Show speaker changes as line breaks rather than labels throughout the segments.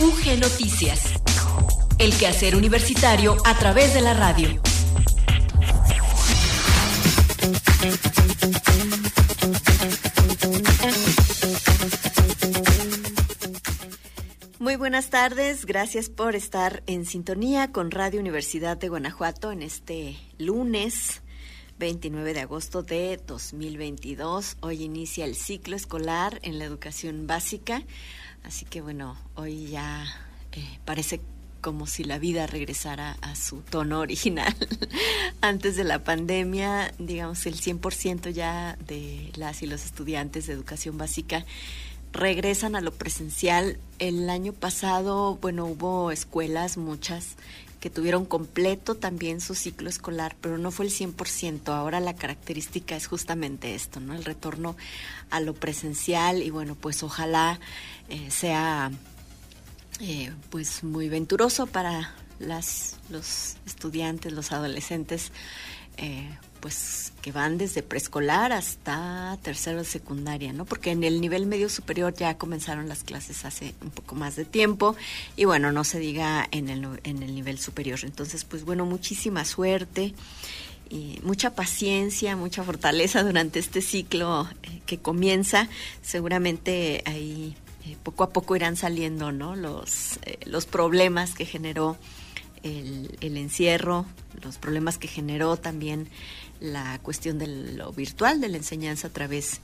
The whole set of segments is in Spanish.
UG Noticias. El quehacer universitario a través de la radio.
Muy buenas tardes, gracias por estar en sintonía con Radio Universidad de Guanajuato en este lunes 29 de agosto de 2022. Hoy inicia el ciclo escolar en la educación básica, así que bueno, hoy ya eh, parece como si la vida regresara a su tono original. Antes de la pandemia, digamos, el 100% ya de las y los estudiantes de educación básica regresan a lo presencial. El año pasado, bueno, hubo escuelas, muchas, que tuvieron completo también su ciclo escolar, pero no fue el 100%. Ahora la característica es justamente esto, ¿no? El retorno a lo presencial y bueno, pues ojalá eh, sea eh, pues muy venturoso para las, los estudiantes, los adolescentes, eh, pues que van desde preescolar hasta tercero de secundaria, ¿no? Porque en el nivel medio superior ya comenzaron las clases hace un poco más de tiempo y bueno, no se diga en el, en el nivel superior. Entonces, pues bueno, muchísima suerte y mucha paciencia, mucha fortaleza durante este ciclo eh, que comienza. Seguramente ahí eh, poco a poco irán saliendo, ¿no? Los, eh, los problemas que generó el, el encierro, los problemas que generó también la cuestión de lo virtual, de la enseñanza a través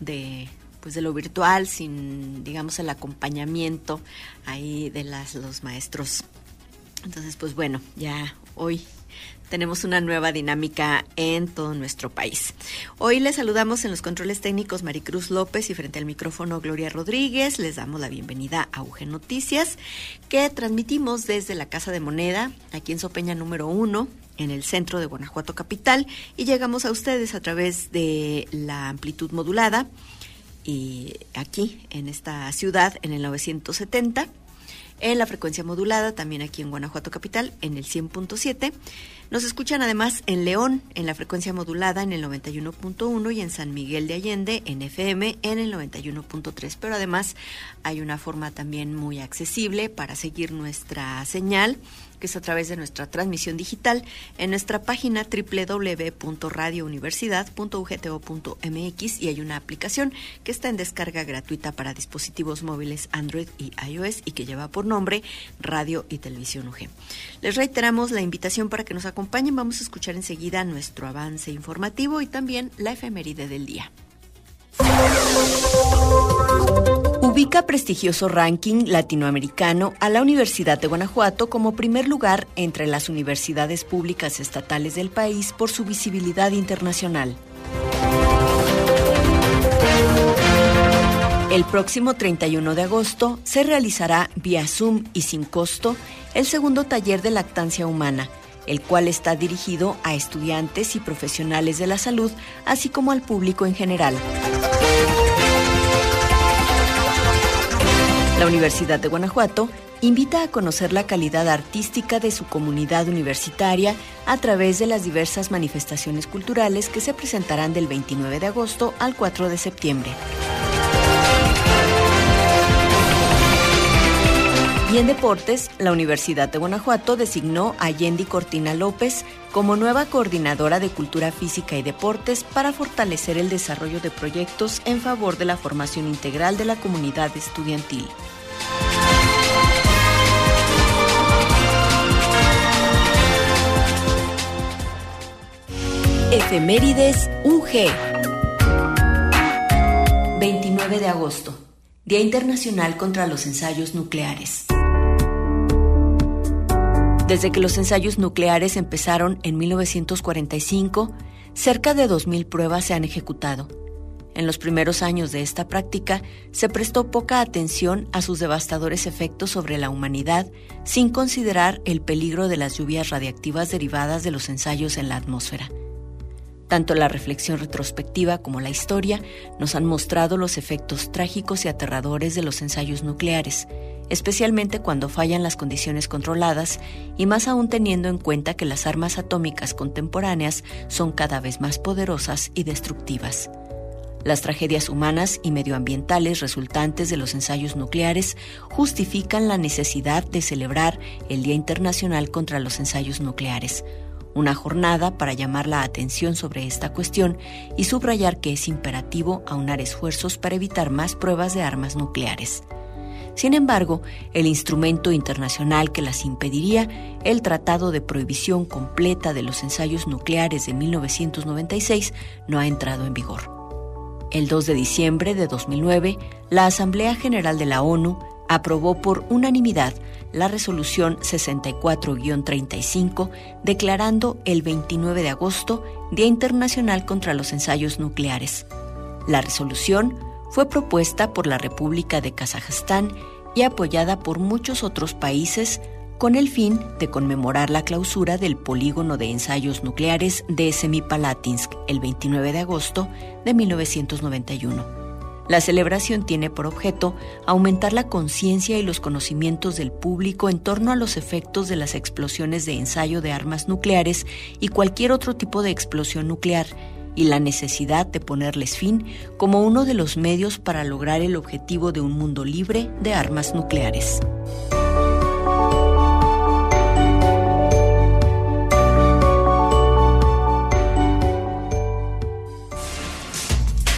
de pues de lo virtual sin digamos el acompañamiento ahí de las los maestros. Entonces pues bueno ya hoy tenemos una nueva dinámica en todo nuestro país. Hoy les saludamos en los controles técnicos Maricruz López y frente al micrófono Gloria Rodríguez. Les damos la bienvenida a UG Noticias, que transmitimos desde la Casa de Moneda, aquí en Sopeña número uno, en el centro de Guanajuato Capital, y llegamos a ustedes a través de la amplitud modulada y aquí en esta ciudad en el 970 en la frecuencia modulada, también aquí en Guanajuato Capital, en el 100.7. Nos escuchan además en León, en la frecuencia modulada, en el 91.1 y en San Miguel de Allende, en FM, en el 91.3. Pero además hay una forma también muy accesible para seguir nuestra señal que es a través de nuestra transmisión digital en nuestra página www.radiouniversidad.ugto.mx y hay una aplicación que está en descarga gratuita para dispositivos móviles Android y iOS y que lleva por nombre Radio y Televisión UG. Les reiteramos la invitación para que nos acompañen. Vamos a escuchar enseguida nuestro avance informativo y también la efeméride del día ubica prestigioso ranking latinoamericano a la Universidad de Guanajuato como primer lugar entre las universidades públicas estatales del país por su visibilidad internacional. El próximo 31 de agosto se realizará vía Zoom y sin costo el segundo taller de lactancia humana, el cual está dirigido a estudiantes y profesionales de la salud, así como al público en general. La Universidad de Guanajuato invita a conocer la calidad artística de su comunidad universitaria a través de las diversas manifestaciones culturales que se presentarán del 29 de agosto al 4 de septiembre. Y en deportes, la Universidad de Guanajuato designó a Yendi Cortina López como nueva coordinadora de Cultura Física y Deportes para fortalecer el desarrollo de proyectos en favor de la formación integral de la comunidad estudiantil. Efemérides UG 29 de agosto, Día Internacional contra los Ensayos Nucleares. Desde que los ensayos nucleares empezaron en 1945, cerca de 2.000 pruebas se han ejecutado en los primeros años de esta práctica se prestó poca atención a sus devastadores efectos sobre la humanidad, sin considerar el peligro de las lluvias radiactivas derivadas de los ensayos en la atmósfera. Tanto la reflexión retrospectiva como la historia nos han mostrado los efectos trágicos y aterradores de los ensayos nucleares, especialmente cuando fallan las condiciones controladas y más aún teniendo en cuenta que las armas atómicas contemporáneas son cada vez más poderosas y destructivas.
Las tragedias humanas y medioambientales resultantes de los ensayos nucleares justifican la necesidad de celebrar el Día Internacional contra los Ensayos Nucleares, una jornada para llamar la atención sobre esta cuestión y subrayar que es imperativo aunar esfuerzos para evitar más pruebas de armas nucleares. Sin embargo, el instrumento internacional que las impediría, el Tratado de Prohibición Completa de los Ensayos Nucleares de 1996, no ha entrado en vigor. El 2 de diciembre de 2009, la Asamblea General de la ONU aprobó por unanimidad la resolución 64-35 declarando el 29 de agosto Día Internacional contra los Ensayos Nucleares. La resolución fue propuesta por la República de Kazajstán y apoyada por muchos otros países con el fin de conmemorar la clausura del polígono de ensayos nucleares de Semipalatinsk el 29 de agosto de 1991. La celebración tiene por objeto aumentar la conciencia y los conocimientos del público en torno a los efectos de las explosiones de ensayo de armas nucleares y cualquier otro tipo de explosión nuclear y la necesidad de ponerles fin como uno de los medios para lograr el objetivo de un mundo libre de armas nucleares.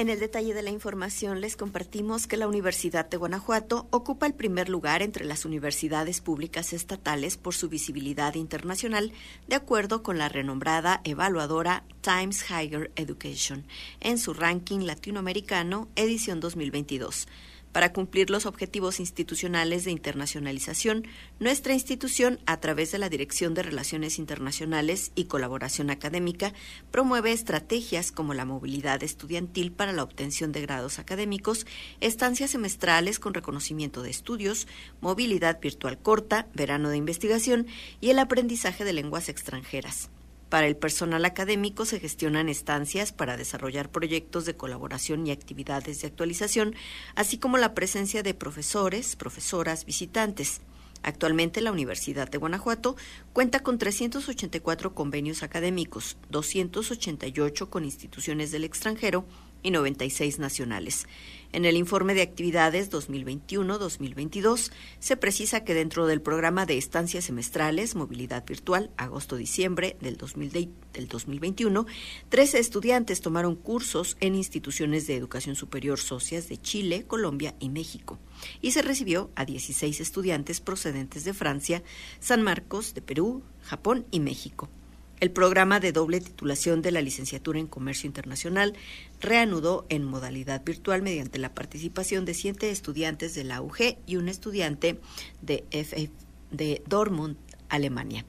En el detalle de la información les compartimos que la Universidad de Guanajuato ocupa el primer lugar entre las universidades públicas estatales por su visibilidad internacional, de acuerdo con la renombrada evaluadora Times Higher Education, en su ranking latinoamericano edición 2022. Para cumplir los objetivos institucionales de internacionalización, nuestra institución, a través de la Dirección de Relaciones Internacionales y Colaboración Académica, promueve estrategias como la movilidad estudiantil para la obtención de grados académicos, estancias semestrales con reconocimiento de estudios, movilidad virtual corta, verano de investigación y el aprendizaje de lenguas extranjeras. Para el personal académico se gestionan estancias para desarrollar proyectos de colaboración y actividades de actualización, así como la presencia de profesores, profesoras, visitantes. Actualmente la Universidad de Guanajuato cuenta con 384 convenios académicos, 288 con instituciones del extranjero y 96 nacionales. En el informe de actividades 2021-2022 se precisa que dentro del programa de estancias semestrales Movilidad Virtual agosto-diciembre del, 2021, 13 estudiantes tomaron cursos en instituciones de educación superior socias de Chile, Colombia y México. Y se recibió a 16 estudiantes procedentes de Francia, San Marcos, de Perú, Japón y México. El programa de doble titulación de la licenciatura en Comercio Internacional reanudó en modalidad virtual mediante la participación de siete estudiantes de la UG y un estudiante de, de Dortmund, Alemania.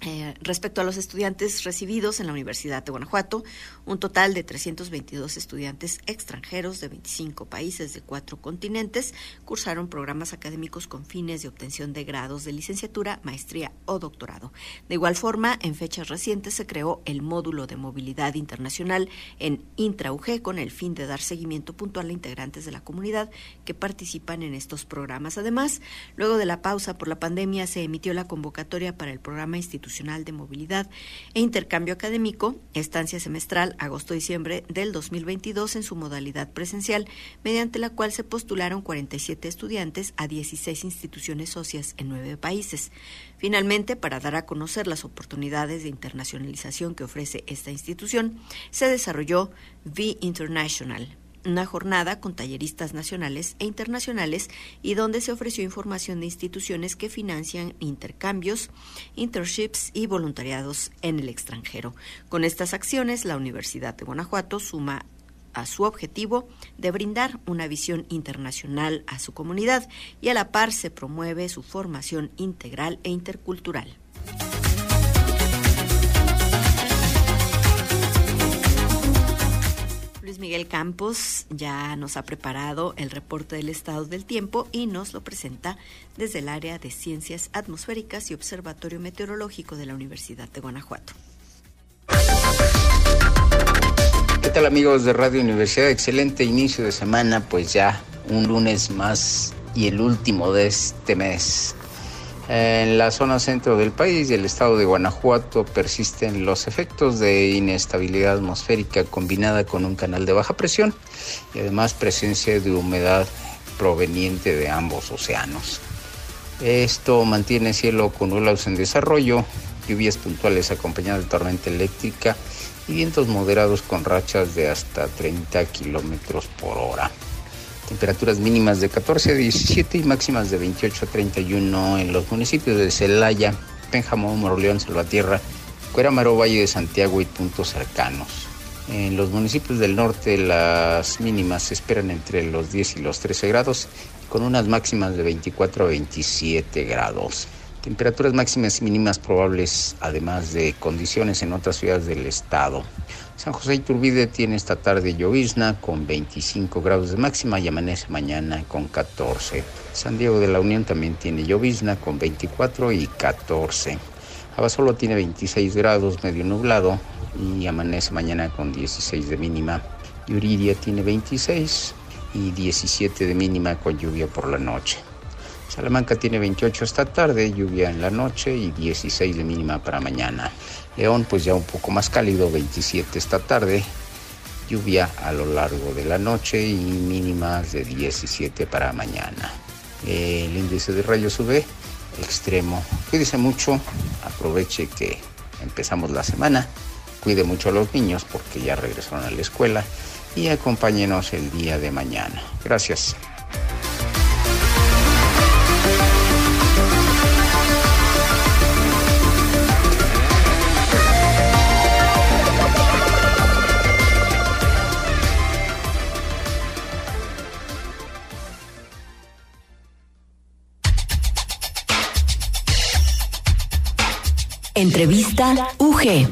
Eh, respecto a los estudiantes recibidos en la Universidad de Guanajuato, un total de 322 estudiantes extranjeros de 25 países de cuatro continentes cursaron programas académicos con fines de obtención de grados de licenciatura, maestría o doctorado. De igual forma, en fechas recientes se creó el módulo de movilidad internacional en IntraUG con el fin de dar seguimiento puntual a integrantes de la comunidad que participan en estos programas. Además, luego de la pausa por la pandemia, se emitió la convocatoria para el programa institucional de Movilidad e Intercambio Académico, estancia semestral agosto-diciembre del 2022 en su modalidad presencial, mediante la cual se postularon 47 estudiantes a 16 instituciones socias en nueve países. Finalmente, para dar a conocer las oportunidades de internacionalización que ofrece esta institución, se desarrolló V International, una jornada con talleristas nacionales e internacionales y donde se ofreció información de instituciones que financian intercambios, internships y voluntariados en el extranjero. Con estas acciones, la Universidad de Guanajuato suma a su objetivo de brindar una visión internacional a su comunidad y a la par se promueve su formación integral e intercultural. Miguel Campos ya nos ha preparado el reporte del estado del tiempo y nos lo presenta desde el área de Ciencias Atmosféricas y Observatorio Meteorológico de la Universidad de Guanajuato.
¿Qué tal amigos de Radio Universidad? Excelente inicio de semana, pues ya un lunes más y el último de este mes. En la zona centro del país y el estado de Guanajuato persisten los efectos de inestabilidad atmosférica combinada con un canal de baja presión y además presencia de humedad proveniente de ambos océanos. Esto mantiene cielo con nublados en desarrollo, lluvias puntuales acompañadas de tormenta eléctrica y vientos moderados con rachas de hasta 30 kilómetros por hora. Temperaturas mínimas de 14 a 17 y máximas de 28 a 31 en los municipios de Celaya, Pénjamo, Moroleón, Salvatierra, Cuerámaro, Valle de Santiago y puntos cercanos. En los municipios del norte las mínimas se esperan entre los 10 y los 13 grados, con unas máximas de 24 a 27 grados. Temperaturas máximas y mínimas probables, además de condiciones en otras ciudades del estado. San José Iturbide tiene esta tarde llovizna con 25 grados de máxima y amanece mañana con 14. San Diego de la Unión también tiene llovizna con 24 y 14. Abasolo tiene 26 grados, medio nublado y amanece mañana con 16 de mínima. Yuridia tiene 26 y 17 de mínima con lluvia por la noche. Salamanca tiene 28 esta tarde, lluvia en la noche y 16 de mínima para mañana. León pues ya un poco más cálido, 27 esta tarde, lluvia a lo largo de la noche y mínimas de 17 para mañana. El índice de rayos UV extremo. Cuídese mucho, aproveche que empezamos la semana, cuide mucho a los niños porque ya regresaron a la escuela y acompáñenos el día de mañana. Gracias.
Entrevista UG.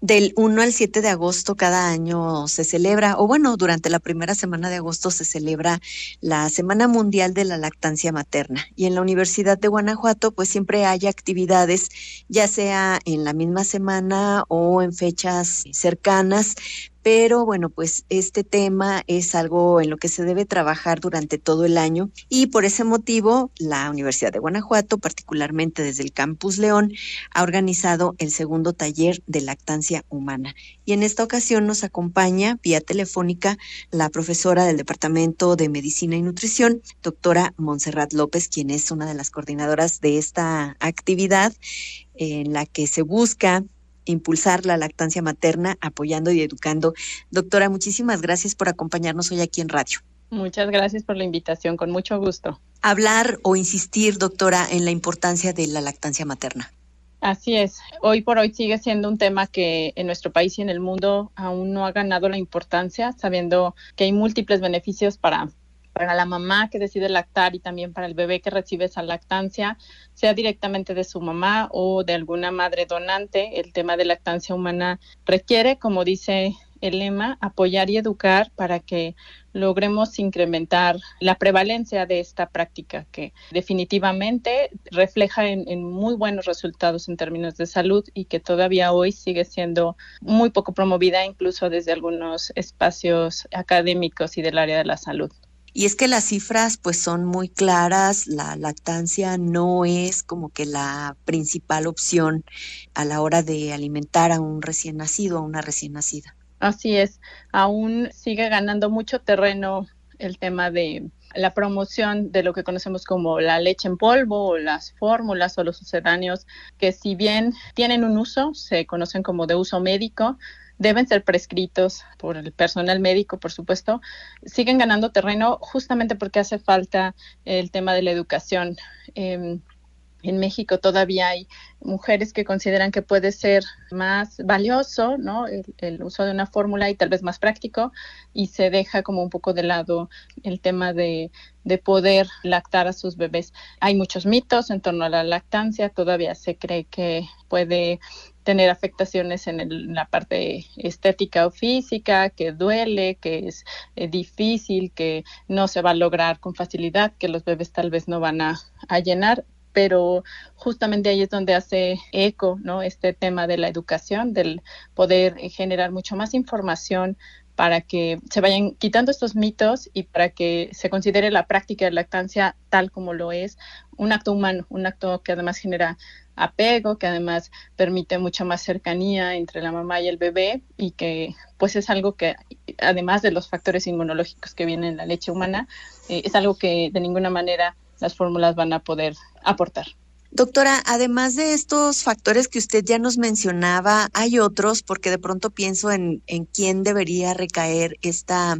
Del 1 al 7 de agosto cada año se celebra, o bueno, durante la primera semana de agosto se celebra la Semana Mundial de la Lactancia Materna. Y en la Universidad de Guanajuato, pues siempre hay actividades, ya sea en la misma semana o en fechas cercanas, pero bueno, pues este tema es algo en lo que se debe trabajar durante todo el año y por ese motivo la Universidad de Guanajuato, particularmente desde el Campus León, ha organizado el segundo taller de lactancia humana. Y en esta ocasión nos acompaña vía telefónica la profesora del Departamento de Medicina y Nutrición, doctora Montserrat López, quien es una de las coordinadoras de esta actividad en la que se busca impulsar la lactancia materna, apoyando y educando. Doctora, muchísimas gracias por acompañarnos hoy aquí en radio.
Muchas gracias por la invitación, con mucho gusto.
Hablar o insistir, doctora, en la importancia de la lactancia materna.
Así es. Hoy por hoy sigue siendo un tema que en nuestro país y en el mundo aún no ha ganado la importancia, sabiendo que hay múltiples beneficios para para la mamá que decide lactar y también para el bebé que recibe esa lactancia, sea directamente de su mamá o de alguna madre donante. El tema de lactancia humana requiere, como dice el lema, apoyar y educar para que logremos incrementar la prevalencia de esta práctica que definitivamente refleja en, en, muy buenos resultados en términos de salud y que todavía hoy sigue siendo muy poco promovida incluso desde algunos espacios académicos y del área de la salud.
Y es que las cifras pues son muy claras, la lactancia no es como que la principal opción a la hora de alimentar a un recién nacido, a una recién nacida.
Así es, aún sigue ganando mucho terreno el tema de la promoción de lo que conocemos como la leche en polvo o las fórmulas o los sucedáneos, que si bien tienen un uso, se conocen como de uso médico, deben ser prescritos por el personal médico, por supuesto, siguen ganando terreno justamente porque hace falta el tema de la educación. Em, en México todavía hay mujeres que consideran que puede ser más valioso, ¿no? El, uso de una fórmula y tal vez más práctico y se deja como un poco de lado el tema de, de poder lactar a sus bebés. Hay muchos mitos en torno a la lactancia, todavía se cree que puede tener afectaciones en, la parte estética o física, que duele, que es eh, difícil, que no se va a lograr con facilidad, que los bebés tal vez no van a, llenar pero justamente ahí es donde hace eco, ¿no? Este tema de la educación, del poder generar mucho más información para que se vayan quitando estos mitos y para que se considere la práctica de lactancia tal como lo es, un acto humano, un acto que además genera apego, que además permite mucha más cercanía entre la mamá y el bebé y que pues es algo que además de los factores inmunológicos que vienen en la leche humana, eh, es algo que de ninguna manera las fórmulas van a poder aportar.
Doctora, además de estos factores que usted ya nos mencionaba, hay otros, porque de pronto pienso en, en quién debería recaer esta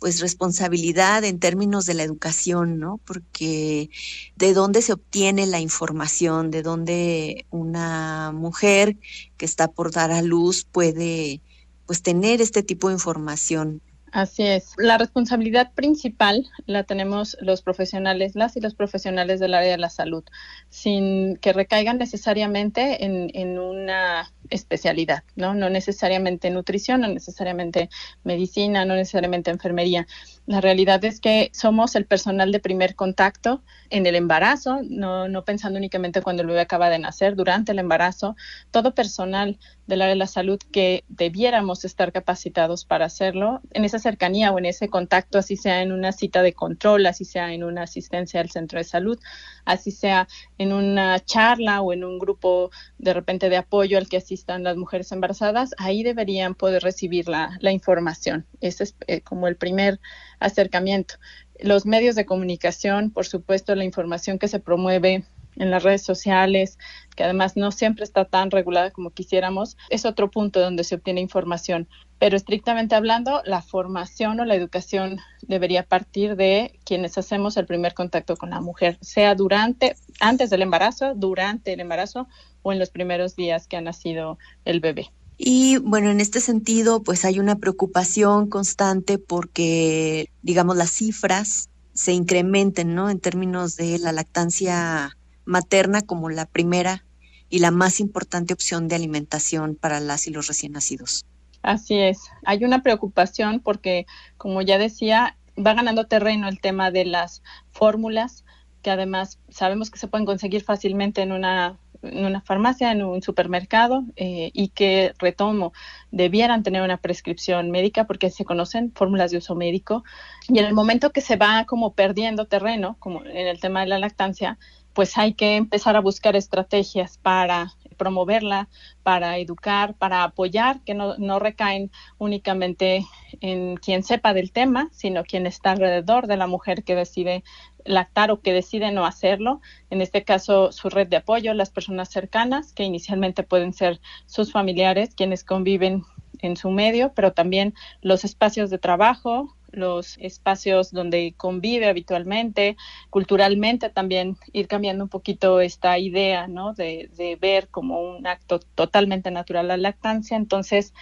pues responsabilidad en términos de la educación, ¿no? Porque de dónde se obtiene la información, de dónde una mujer que está por dar a luz puede pues tener este tipo de información.
Así es. La responsabilidad principal la tenemos los profesionales, las y los profesionales del área de la salud, sin que recaigan necesariamente en, en una especialidad, ¿no? No necesariamente nutrición, no necesariamente medicina, no necesariamente enfermería. La realidad es que somos el personal de primer contacto en el embarazo, no, no pensando únicamente cuando el bebé acaba de nacer, durante el embarazo, todo personal del área de la salud que debiéramos estar capacitados para hacerlo, en esa cercanía o en ese contacto, así sea en una cita de control, así sea en una asistencia al centro de salud, así sea en una charla o en un grupo de repente de apoyo al que asistan las mujeres embarazadas, ahí deberían poder recibir la, la información. Ese es eh, como el primer acercamiento. Los medios de comunicación, por supuesto, la información que se promueve en las redes sociales, que además no siempre está tan regulada como quisiéramos, es otro punto donde se obtiene información. Pero estrictamente hablando, la formación o la educación debería partir de quienes hacemos el primer contacto con la mujer, sea durante, antes del embarazo, durante el embarazo o en los primeros días que ha nacido el bebé.
Y bueno, en este sentido, pues hay una preocupación constante porque, digamos, las cifras se incrementen, ¿no? En términos de la lactancia materna como la primera y la más importante opción de alimentación para las y los recién nacidos.
Así es. Hay una preocupación porque, como ya decía, va ganando terreno el tema de las fórmulas, que además sabemos que se pueden conseguir fácilmente en una, en una farmacia, en un supermercado, eh, y que, retomo, debieran tener una prescripción médica porque se conocen fórmulas de uso médico. Y en el momento que se va como perdiendo terreno, como en el tema de la lactancia, pues hay que empezar a buscar estrategias para promoverla, para educar, para apoyar, que no, no, recaen únicamente en quien sepa del tema, sino quien está alrededor de la mujer que decide lactar o que decide no hacerlo. En este caso, su red de apoyo, las personas cercanas, que inicialmente pueden ser sus familiares, quienes conviven en su medio, pero también los espacios de trabajo, los espacios donde convive habitualmente, culturalmente también ir cambiando un poquito esta idea, ¿no? De, de ver como un acto totalmente natural la lactancia. Entonces,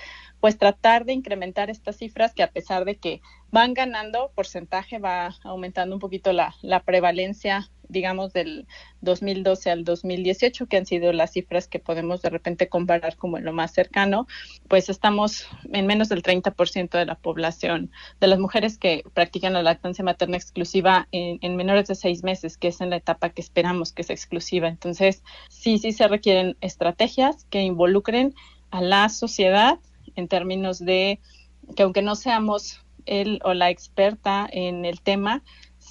pues tratar de incrementar estas cifras que a pesar de que van ganando porcentaje, va aumentando un poquito la, la prevalencia, digamos, del 2012 al 2018, que han sido las cifras que podemos de repente comparar como en lo más cercano, pues estamos en menos del 30% de la población, de las mujeres que practican la lactancia materna exclusiva en, en menores de seis meses, que es en la etapa que esperamos que sea exclusiva. Entonces, sí, sí se requieren estrategias que involucren a la sociedad en términos de que aunque no seamos él o la experta en el tema,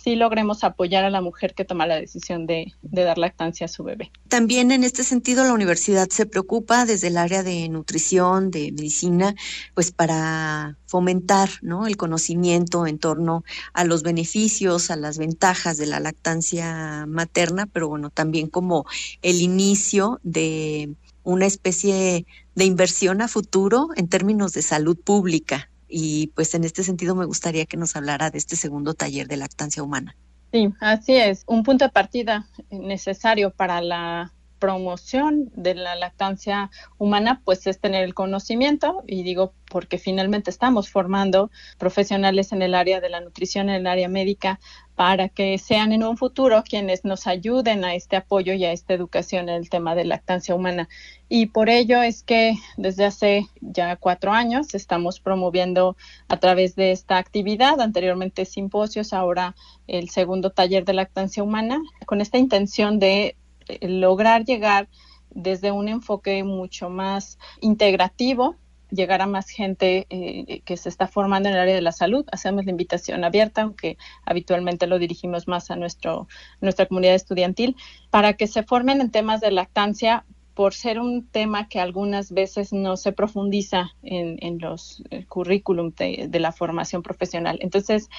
sí logremos apoyar a la mujer que toma la decisión de, dar lactancia a su bebé.
También en este sentido la universidad se preocupa desde el área de nutrición, de medicina, pues para fomentar ¿no? el conocimiento en torno a los beneficios, a las ventajas de la lactancia materna, pero bueno, también como el inicio de una especie de inversión a futuro en términos de salud pública. Y pues en este sentido me gustaría que nos hablara de este segundo taller de lactancia humana.
Sí, así es. Un punto de partida necesario para la promoción de la lactancia humana, pues es tener el conocimiento, y digo porque finalmente estamos formando profesionales en el área de la nutrición, en el área médica, para que sean en un futuro quienes nos ayuden a este apoyo y a esta educación en el tema de lactancia humana. Y por ello es que desde hace ya cuatro años estamos promoviendo a través de esta actividad, anteriormente simposios, ahora el segundo taller de lactancia humana, con esta intención de lograr llegar desde un enfoque mucho más integrativo llegar a más gente eh, que se está formando en el área de la salud. Hacemos la invitación abierta, aunque habitualmente lo dirigimos más a nuestro, nuestra comunidad estudiantil, para que se formen en temas de lactancia por ser un tema que algunas veces no se profundiza en, en los eh, currículum de, la formación profesional. Entonces,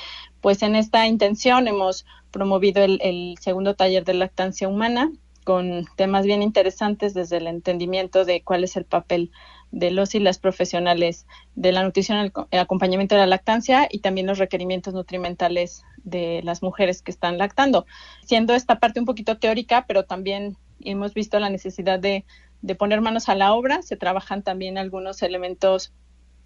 pues en esta intención hemos promovido el, el segundo taller de lactancia humana con temas bien interesantes desde el entendimiento de cuál es el papel de los y las profesionales de la nutrición, el, acompañamiento de la lactancia y también los requerimientos nutrimentales de las mujeres que están lactando. Siendo esta parte un poquito teórica, pero también hemos visto la necesidad de, de poner manos a la obra. Se trabajan también algunos elementos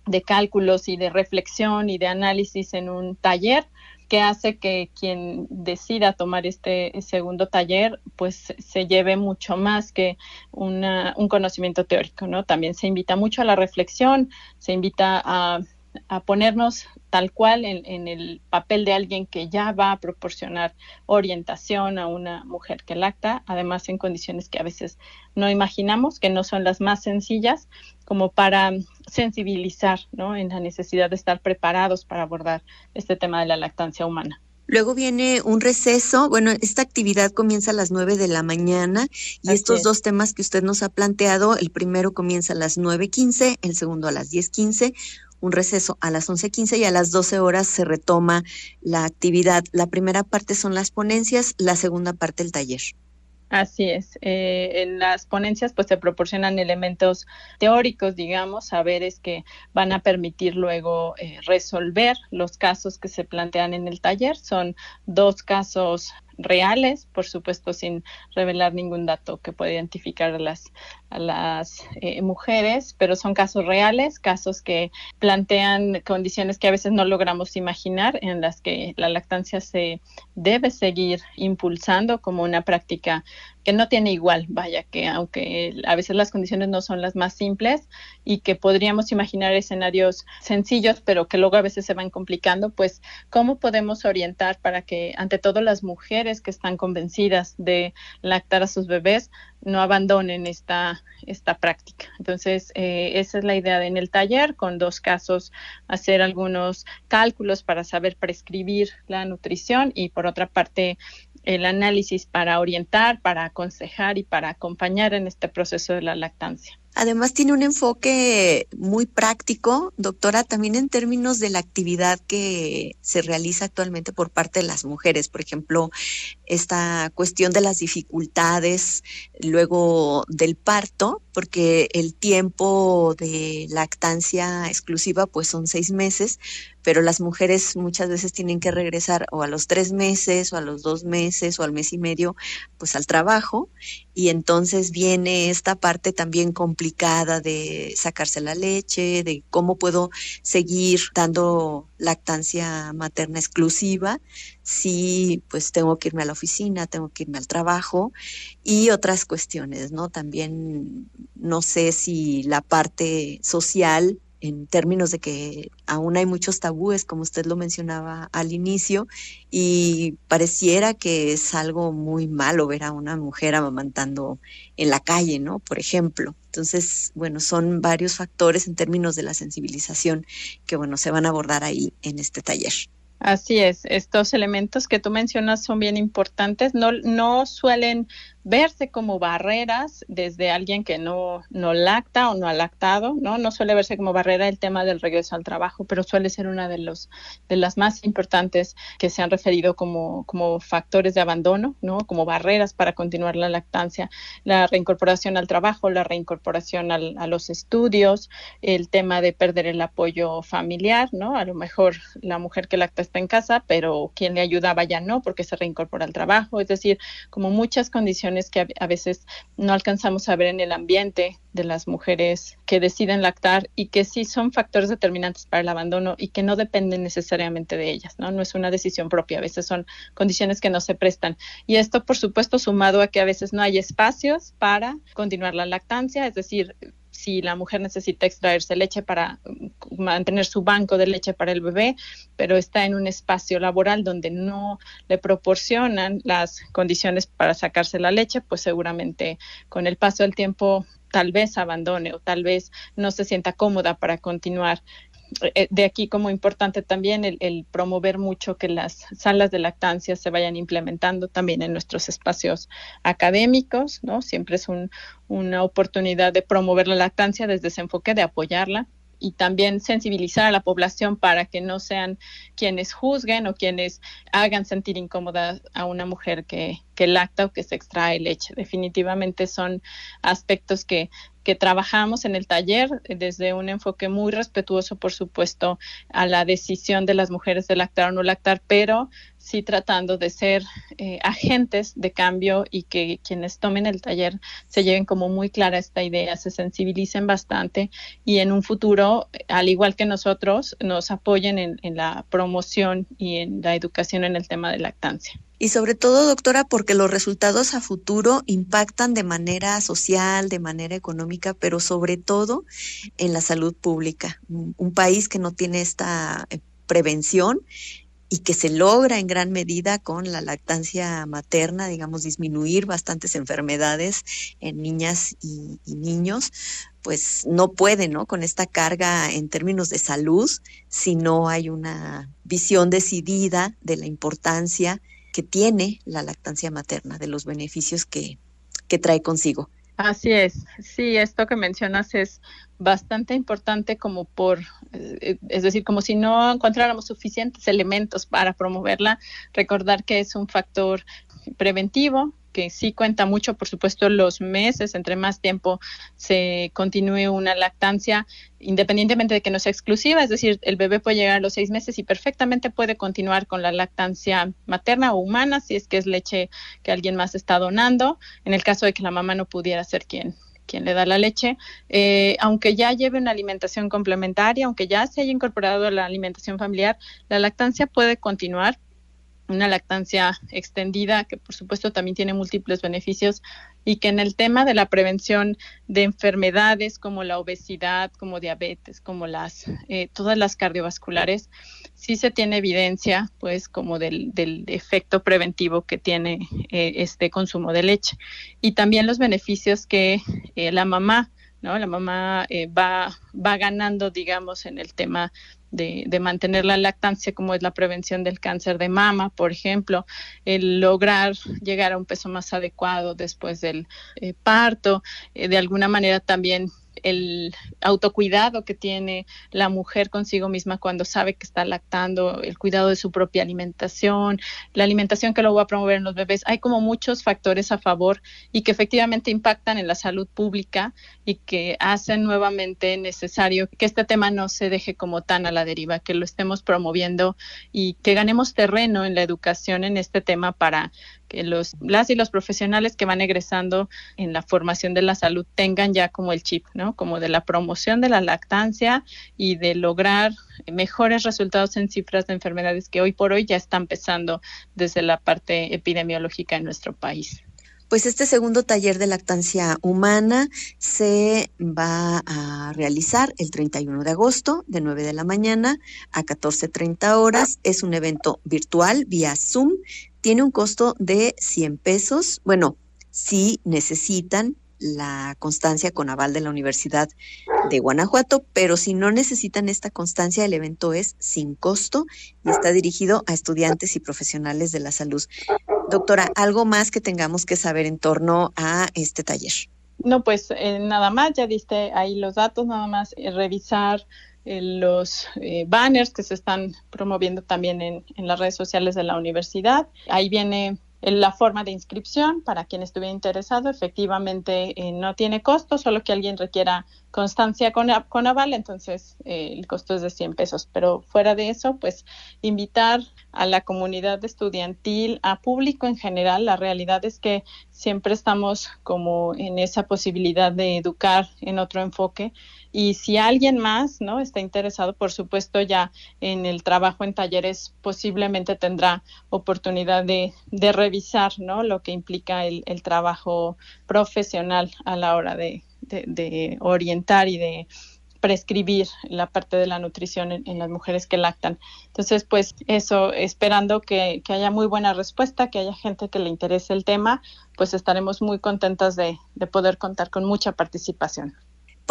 de cálculos y de reflexión y de análisis en un taller que hace que quien decida tomar este segundo taller pues se lleve mucho más que un conocimiento teórico, ¿no? También se invita mucho a la reflexión, se invita a, a ponernos tal cual en, el papel de alguien que ya va a proporcionar orientación a una mujer que lacta, además en condiciones que a veces no imaginamos, que no son las más sencillas, como para sensibilizar ¿no? en la necesidad de estar preparados para abordar este tema de la lactancia humana.
Luego viene un receso. Bueno, esta actividad comienza a las 9 de la mañana y estos dos temas que usted nos ha planteado, el primero comienza a las 9.15, el segundo a las 10.15 un receso a las 11.15 y a las 12 horas se retoma la actividad. La primera parte son las ponencias, la segunda parte el taller.
Así es. Eh, en las ponencias pues se proporcionan elementos teóricos, digamos, saberes que van a permitir luego eh, resolver los casos que se plantean en el taller. Son dos casos reales, por supuesto sin revelar ningún dato que pueda identificar a las, a las eh, mujeres, pero son casos reales, casos que plantean condiciones que a veces no logramos imaginar, en las que la lactancia se debe seguir impulsando como una práctica que no tiene igual, vaya, que aunque a veces las condiciones no son las más simples y que podríamos imaginar escenarios sencillos, pero que luego a veces se van complicando, pues cómo podemos orientar para que ante todo las mujeres que están convencidas de lactar a sus bebés no abandonen esta, esta práctica. Entonces, eh, esa es la idea de en el taller, con dos casos, hacer algunos cálculos para saber prescribir la nutrición y por otra parte, el análisis para orientar, para aconsejar y para acompañar en este proceso de la lactancia.
Además tiene un enfoque muy práctico, doctora, también en términos de la actividad que se realiza actualmente por parte de las mujeres. Por ejemplo, esta cuestión de las dificultades luego del parto, porque el tiempo de lactancia exclusiva pues son seis meses, pero las mujeres muchas veces tienen que regresar o a los tres meses o a los dos meses o al mes y medio pues al trabajo y entonces viene esta parte también complicada de sacarse la leche, de cómo puedo seguir dando lactancia materna exclusiva si pues tengo que irme a la oficina, tengo que irme al trabajo y otras cuestiones, ¿no? También no sé si la parte social en términos de que aún hay muchos tabúes, como usted lo mencionaba al inicio, y pareciera que es algo muy malo ver a una mujer amamantando en la calle, ¿no? Por ejemplo. Entonces, bueno, son varios factores en términos de la sensibilización que, bueno, se van a abordar ahí en este taller.
Así es, estos elementos que tú mencionas son bien importantes, no, no suelen verse como barreras desde alguien que no, no lacta o no ha lactado, ¿no? No suele verse como barrera el tema del regreso al trabajo, pero suele ser una de los de las más importantes que se han referido como, como factores de abandono, ¿no? Como barreras para continuar la lactancia, la reincorporación al trabajo, la reincorporación al, a los estudios, el tema de perder el apoyo familiar, ¿no? A lo mejor la mujer que lacta en casa, pero quien le ayudaba ya no porque se reincorpora al trabajo. Es decir, como muchas condiciones que a, veces no alcanzamos a ver en el ambiente de las mujeres que deciden lactar y que sí son factores determinantes para el abandono y que no dependen necesariamente de ellas, ¿no? No es una decisión propia, a veces son condiciones que no se prestan. Y esto, por supuesto, sumado a que a veces no hay espacios para continuar la lactancia, es decir, si la mujer necesita extraerse leche para mm, mantener su banco de leche para el bebé, pero está en un espacio laboral donde no le proporcionan las condiciones para sacarse la leche, pues seguramente con el paso del tiempo tal vez abandone o tal vez no se sienta cómoda para continuar de aquí como importante también el, promover mucho que las salas de lactancia se vayan implementando también en nuestros espacios académicos, ¿no? Siempre es una oportunidad de promover la lactancia desde ese enfoque, de apoyarla y también sensibilizar a la población para que no sean quienes juzguen o quienes hagan sentir incómoda a una mujer que, que lacta o que se extrae leche. Definitivamente son aspectos que que trabajamos en el taller desde un enfoque muy respetuoso, por supuesto, a la decisión de las mujeres de lactar o no lactar, pero sí tratando de ser eh, agentes de cambio y que quienes tomen el taller se lleven como muy clara esta idea, se sensibilicen bastante y en un futuro, al igual que nosotros, nos apoyen en, en la promoción y en la educación en el tema de lactancia
y sobre todo, doctora, porque los resultados a futuro impactan de manera social, de manera económica, pero sobre todo en la salud pública. Un país que no tiene esta eh, prevención y que se logra en gran medida con la lactancia materna, digamos, disminuir bastantes enfermedades en niñas y, niños, pues no puede, ¿no? Con esta carga en términos de salud, si no hay una visión decidida de la importancia que tiene la lactancia materna, de los beneficios que, que trae consigo.
Así es, sí, esto que mencionas es bastante importante como por, eh, es decir, como si no encontráramos suficientes elementos para promoverla, recordar que es un factor preventivo, que sí cuenta mucho, por supuesto, los meses, entre más tiempo se continúe una lactancia, independientemente de que no sea exclusiva, es decir, el bebé puede llegar a los seis meses y perfectamente puede continuar con la lactancia materna o humana, si es que es leche que alguien más está donando, en el caso de que la mamá no pudiera ser quien quien le da la leche, eh, aunque ya lleve una alimentación complementaria, aunque ya se haya incorporado a la alimentación familiar, la lactancia puede continuar. Una lactancia extendida que por supuesto también tiene múltiples beneficios y que en el tema de la prevención de enfermedades como la obesidad, como diabetes, como las eh, todas las cardiovasculares, sí se tiene evidencia pues como del, del efecto preventivo que tiene eh, este consumo de leche y también los beneficios que eh, la mamá ¿no? La mamá va, va ganando, digamos, en el tema de, mantener la lactancia, como es la prevención del cáncer de mama, por ejemplo, el lograr llegar a un peso más adecuado después del eh, parto, eh, de alguna manera también el autocuidado que tiene la mujer consigo misma cuando sabe que está lactando, el cuidado de su propia alimentación, la alimentación que lo va a promover en los bebés. Hay como muchos factores a favor y que efectivamente impactan en la salud pública y que hacen nuevamente necesario que este tema no se deje como tan a la deriva, que lo estemos promoviendo y que ganemos terreno en la educación en este tema para que los, las y los profesionales que van egresando en la formación de la salud tengan ya como el chip, ¿no? Como de la promoción de la lactancia y de lograr mejores resultados en cifras de enfermedades que hoy por hoy ya están empezando desde la parte epidemiológica en nuestro país.
Pues este segundo taller de lactancia humana se va a realizar el 31 de agosto de 9 de la mañana a 14.30 horas. Es un evento virtual vía Zoom tiene un costo de 100 pesos. Bueno, si necesitan la constancia con aval de la Universidad de Guanajuato, pero si no necesitan esta constancia, el evento es sin costo y está dirigido a estudiantes y profesionales de la salud. Doctora, ¿algo más que tengamos que saber en torno a este taller?
No, pues eh, nada más, ya diste ahí los datos, nada más eh, revisar los eh, banners que se están promoviendo también en, las redes sociales de la universidad. Ahí viene la forma de inscripción para quien estuviera interesado. Efectivamente, eh, no tiene costo, solo que alguien requiera constancia con, aval, entonces eh, el costo es de 100 pesos. Pero fuera de eso, pues invitar a la comunidad estudiantil, a público en general. La realidad es que siempre estamos como en esa posibilidad de educar en otro enfoque y si alguien más no está interesado, por supuesto, ya en el trabajo en talleres posiblemente tendrá oportunidad de, revisar ¿no? lo que implica el, trabajo profesional a la hora de, orientar y de prescribir la parte de la nutrición en, las mujeres que lactan. Entonces, pues eso, esperando que, que, haya muy buena respuesta, que haya gente que le interese el tema, pues estaremos muy contentas de poder contar con mucha participación.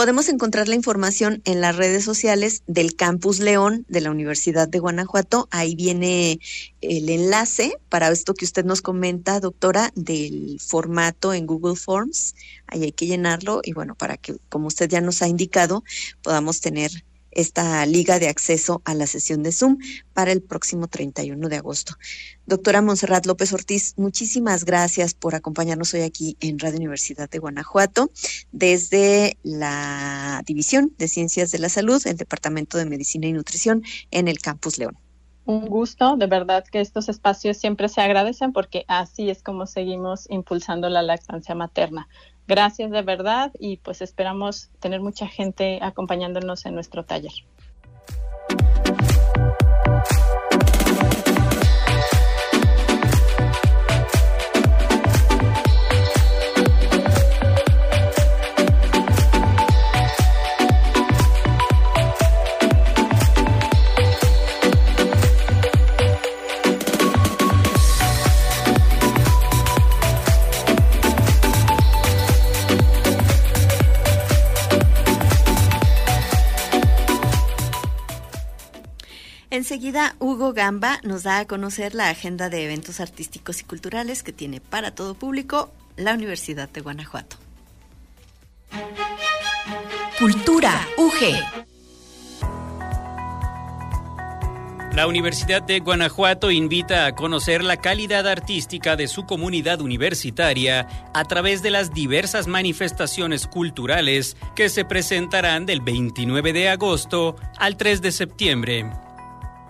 Podemos encontrar la información en las redes sociales del Campus León de la Universidad de Guanajuato. Ahí viene el enlace para esto que usted nos comenta, doctora, del formato en Google Forms. Ahí hay que llenarlo y bueno, para que, como usted ya nos ha indicado, podamos tener esta liga de acceso a la sesión de Zoom para el próximo 31 de agosto. Doctora Monserrat López Ortiz, muchísimas gracias por acompañarnos hoy aquí en Radio Universidad de Guanajuato desde la División de Ciencias de la Salud, el Departamento de Medicina y Nutrición en el Campus León.
Un gusto, de verdad que estos espacios siempre se agradecen porque así es como seguimos impulsando la lactancia materna. Gracias de verdad y pues esperamos tener mucha gente acompañándonos en nuestro taller.
Enseguida, Hugo Gamba nos da a conocer la agenda de eventos artísticos y culturales que tiene para todo público la Universidad de Guanajuato.
Cultura UG.
La Universidad de Guanajuato invita a conocer la calidad artística de su comunidad universitaria a través de las diversas manifestaciones culturales que se presentarán del 29 de agosto al 3 de septiembre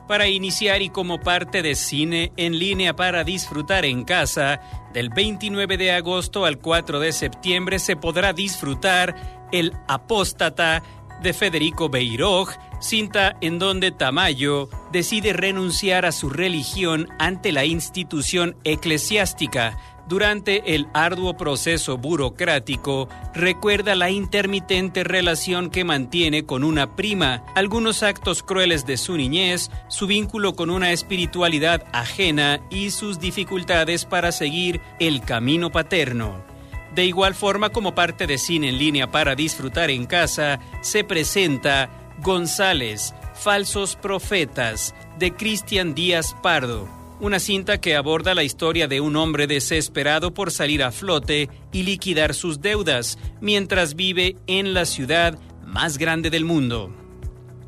para iniciar y como parte de cine en línea para disfrutar en casa. Del 29 de agosto al 4 de septiembre se podrá disfrutar El Apóstata de Federico Beiroj, cinta en donde Tamayo decide renunciar a su religión ante la institución eclesiástica durante el arduo proceso burocrático, recuerda la intermitente relación que mantiene con una prima, algunos actos crueles de su niñez, su vínculo con una espiritualidad ajena y sus dificultades para seguir el camino paterno. De igual forma como parte de cine en línea para disfrutar en casa, se presenta González, Falsos Profetas, de Cristian Díaz Pardo una cinta que aborda la historia de un hombre desesperado por salir a flote y liquidar sus deudas mientras vive en la ciudad más grande del mundo.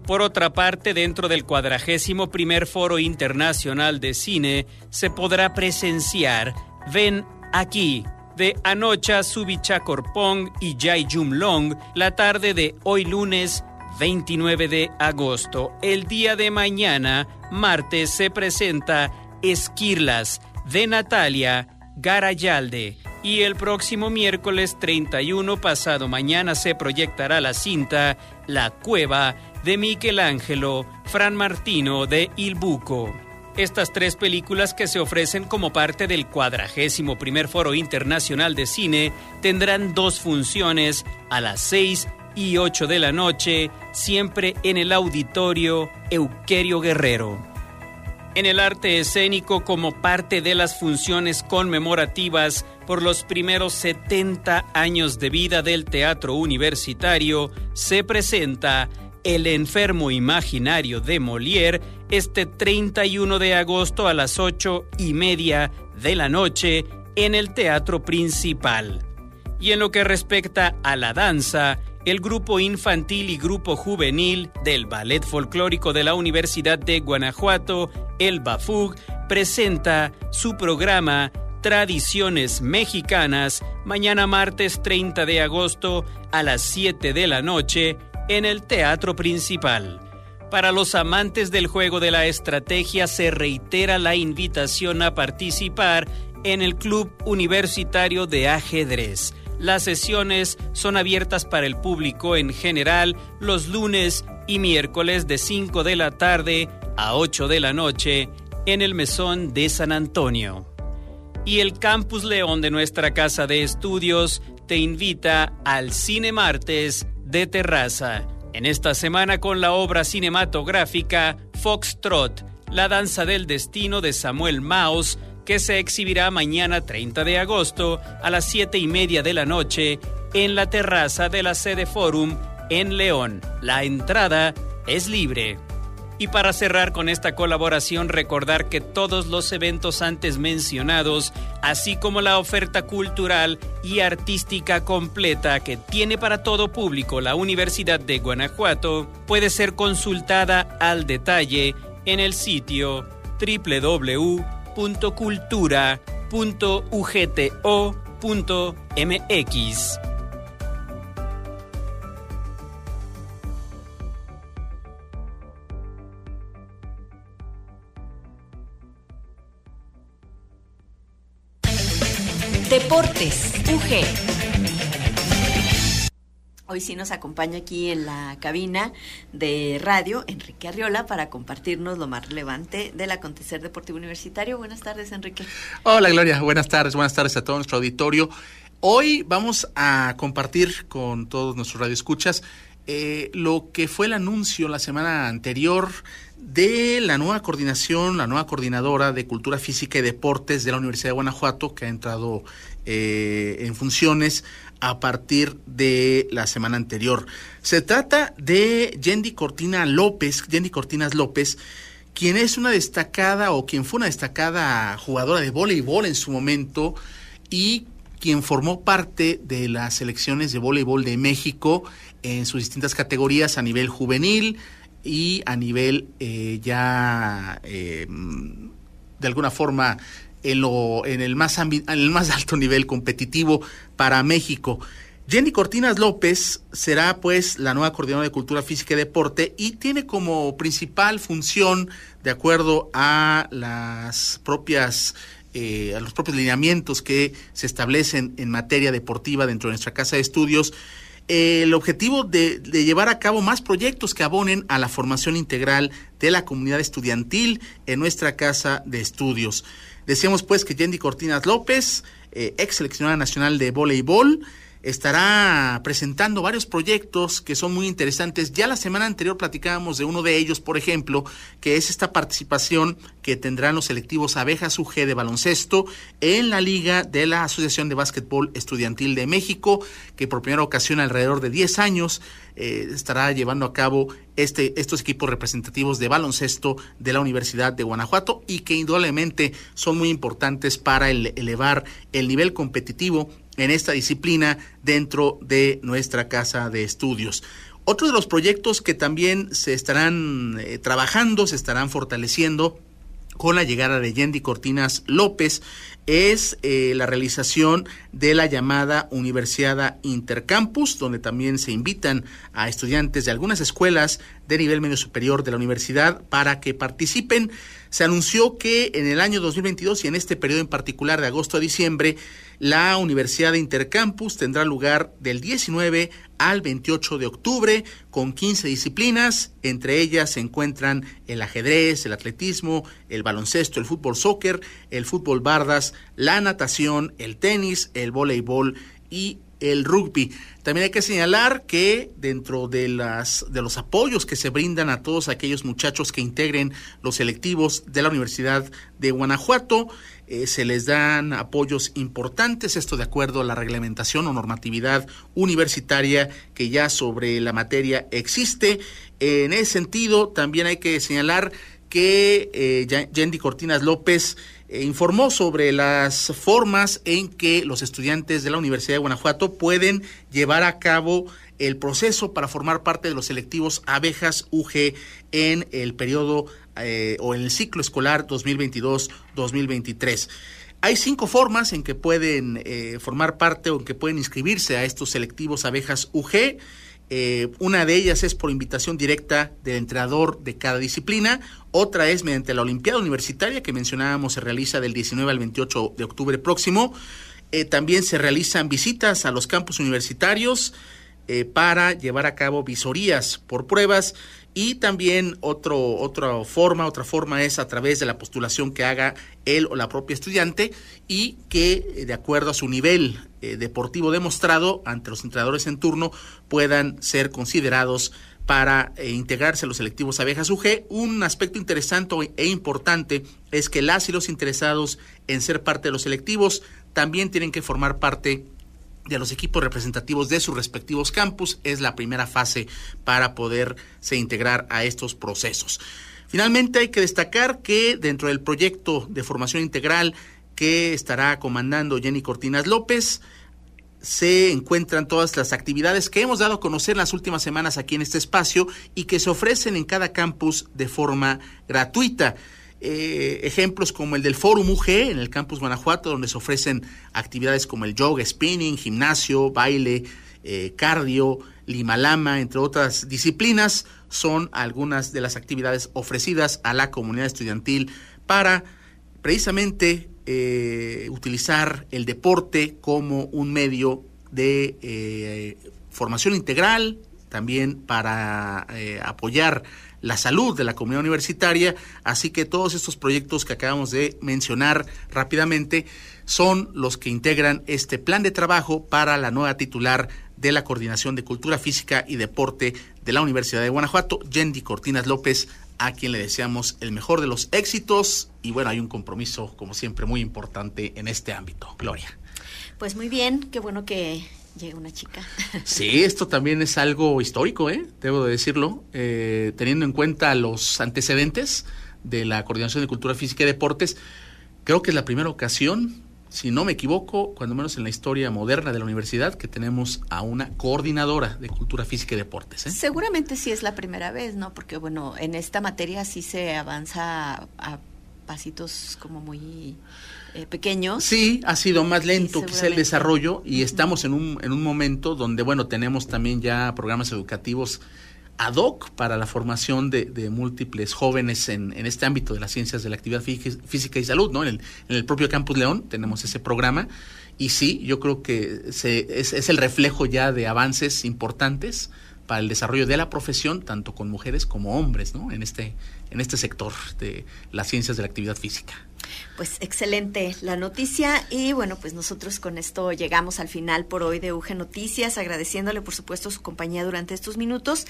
Por otra parte, dentro del cuadragésimo primer Foro Internacional de Cine se podrá presenciar Ven aquí de Anocha Subichakorpong y Jai Jum Long la tarde de hoy lunes 29 de agosto. El día de mañana, martes, se presenta Esquirlas de Natalia Garayalde. Y el próximo miércoles 31 pasado mañana se proyectará la cinta La Cueva de Michelangelo Fran Martino de Ilbuco. Estas tres películas que se ofrecen como parte del cuadragésimo primer Foro Internacional de Cine tendrán dos funciones a las 6 y 8 de la noche, siempre en el auditorio Euquerio Guerrero en el arte escénico como parte de las funciones conmemorativas por los primeros 70 años de vida del teatro universitario, se presenta El enfermo imaginario de Molière este 31 de agosto a las 8 y media de la noche en el teatro principal. Y en lo que respecta a la danza, el grupo infantil y grupo juvenil del Ballet Folclórico de la Universidad de Guanajuato, el BAFUG, presenta su programa Tradiciones Mexicanas, mañana martes 30 de agosto a las 7 de la noche en el Teatro Principal. Para los amantes del juego de la estrategia se reitera la invitación a participar en el Club Universitario de Ajedrez. Las sesiones son abiertas para el público en general los lunes y miércoles de 5 de la tarde a 8 de la noche en el Mesón de San Antonio y el Campus León de nuestra casa de estudios te invita al Cine Martes de Terraza. En esta semana con la obra cinematográfica Foxtrot, la danza del destino de Samuel Maus, que se exhibirá mañana 30 de agosto a las 7 y media de la noche en la terraza de la sede Forum en León. La entrada es libre. Y para cerrar con esta colaboración, recordar que todos los eventos antes mencionados, así como la oferta cultural y artística completa que tiene para todo público la Universidad de Guanajuato, puede ser consultada al detalle en el sitio www.cultura.ugto.mx.
Deportes, UG. Hoy sí nos acompaña aquí en la cabina de radio Enrique Arriola para compartirnos lo más relevante del acontecer deportivo universitario. Buenas tardes, Enrique.
Hola, Gloria. Buenas tardes. Buenas tardes a todo nuestro auditorio. Hoy vamos a compartir con todos nuestros radioescuchas eh, lo que fue el anuncio la semana anterior de la nueva coordinación, la nueva coordinadora de Cultura Física y Deportes de la Universidad de Guanajuato, que ha entrado eh, en funciones a partir de la semana anterior. Se trata de Yendi Cortina López, Yendi Cortinas López, quien es una destacada o quien fue una destacada jugadora de voleibol en su momento y quien formó parte de las selecciones de voleibol de México en sus distintas categorías a nivel juvenil, y a nivel eh, ya eh, de alguna forma en, lo, en, el más en el más alto nivel competitivo para México. Jenny Cortinas López será pues la nueva coordinadora de Cultura Física y Deporte y tiene como principal función, de acuerdo a las propias eh, a los propios lineamientos que se establecen en materia deportiva dentro de nuestra casa de estudios, el objetivo de, llevar a cabo más proyectos que abonen a la formación integral de la comunidad estudiantil en nuestra casa de estudios. Decíamos pues que Yendi Cortinas López, eh, ex seleccionada nacional de voleibol, estará presentando varios proyectos que son muy interesantes. Ya la semana anterior platicábamos de uno de ellos, por ejemplo, que es esta participación que tendrán los selectivos Abejas UG de baloncesto en la Liga de la Asociación de Básquetbol Estudiantil de México, que por primera ocasión alrededor de 10 años eh, estará llevando a cabo este, estos equipos representativos de baloncesto de la Universidad de Guanajuato y que indudablemente son muy importantes para elevar el nivel competitivo en esta disciplina dentro de nuestra casa de estudios. Otro de los proyectos que también se estarán eh, trabajando, se estarán fortaleciendo con la llegada de Yendi Cortinas López es eh, la realización de la llamada Universidad Intercampus, donde también se invitan a estudiantes de algunas escuelas de nivel medio superior de la universidad para que participen. Se anunció que en el año 2022 y en este periodo en particular de agosto a diciembre la Universidad de Intercampus tendrá lugar del 19 al 28 de octubre con 15 disciplinas. Entre ellas se encuentran el ajedrez, el atletismo, el baloncesto, el fútbol soccer, el fútbol bardas, la natación, el tenis, el voleibol y el rugby. También hay que señalar que dentro de las de los apoyos que se brindan a todos aquellos muchachos que integren los selectivos de la Universidad de Guanajuato, eh, se les dan apoyos importantes, esto de acuerdo a la reglamentación o normatividad universitaria que ya sobre la materia existe. en ese sentido, también hay que señalar que eh, Cortinas López eh, informó sobre las formas en que los estudiantes de la Universidad de Guanajuato pueden llevar a cabo el proceso para formar parte de los selectivos abejas UG en el periodo eh, o en el ciclo escolar 2022-2023. Hay cinco formas en que pueden eh, formar parte o en que pueden inscribirse a estos selectivos abejas UG. Eh, una de ellas es por invitación directa del entrenador de cada disciplina. Otra es mediante la Olimpiada Universitaria que mencionábamos se realiza del 19 al 28 de octubre próximo. También se realizan visitas a los campus universitarios para llevar a cabo visorías por pruebas y también otro, otra forma, otra forma es a través de la postulación que haga él o la propia estudiante y que, eh, de acuerdo a su nivel eh, deportivo demostrado ante los entrenadores en turno, puedan ser considerados para eh, integrarse a los selectivos abejas UG. Un aspecto interesante e importante es que las y los interesados en ser parte de los selectivos también tienen que formar parte de los equipos representativos de sus respectivos campus. Es la primera fase para poderse integrar a estos procesos. Finalmente hay que destacar que dentro del proyecto de formación integral que estará comandando Jenny Cortinas López, se encuentran todas las actividades que hemos dado a conocer en las últimas semanas aquí en este espacio y que se ofrecen en cada campus de forma gratuita. Eh, ejemplos como el del Fórum UG en el campus Guanajuato, donde se ofrecen actividades como el yoga, spinning, gimnasio, baile, eh, cardio, limalama, entre otras disciplinas, son algunas de las actividades ofrecidas a la comunidad estudiantil para precisamente eh, utilizar el deporte como un medio de formación integral, también para apoyar la salud de la comunidad universitaria, así que todos estos proyectos que acabamos de mencionar rápidamente son los que integran este plan de trabajo para la nueva titular de la Coordinación de Cultura Física y Deporte de la Universidad de Guanajuato, Yendi Cortinas López, a quien le deseamos el mejor de los éxitos y bueno, hay un compromiso como siempre muy importante en este ámbito. Gloria.
Pues muy bien, qué bueno que llega una chica.
Sí, esto también es algo histórico, ¿eh? debo de decirlo, eh, teniendo en cuenta los antecedentes de la Coordinación de Cultura Física y Deportes. Creo que es la primera ocasión, si no me equivoco, cuando menos en la historia moderna de la universidad, que tenemos a una coordinadora de Cultura Física y Deportes. ¿eh?
Seguramente sí es la primera vez, ¿no? Porque, bueno, en esta materia sí se avanza a pasitos como muy eh, pequeños.
Sí, ha sido más lento quizá el desarrollo y estamos en un, en un momento donde, bueno, tenemos también ya programas educativos ad hoc para la formación de, múltiples jóvenes en, en, este ámbito de las ciencias de la actividad física y salud, ¿no? En el, en el propio Campus León tenemos ese programa y sí, yo creo que se, es, es el reflejo ya de avances importantes para el desarrollo de la profesión, tanto con mujeres como hombres, ¿no? En este, en este sector de las ciencias de la actividad física.
Pues excelente la noticia y bueno, pues nosotros con esto llegamos al final por hoy de UG Noticias, agradeciéndole por supuesto su compañía durante estos minutos.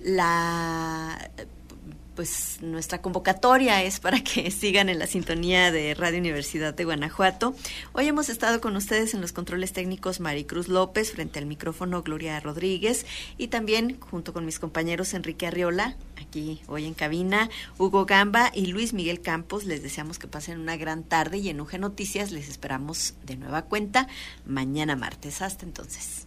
La pues nuestra convocatoria es para que sigan en la sintonía de Radio Universidad de Guanajuato. Hoy hemos estado con ustedes en los controles técnicos Maricruz López, frente al micrófono Gloria Rodríguez y también junto con mis compañeros Enrique Arriola, aquí hoy en cabina, Hugo Gamba y Luis Miguel Campos. Les deseamos que pasen una gran tarde y en UG Noticias les esperamos de nueva cuenta mañana martes. Hasta entonces.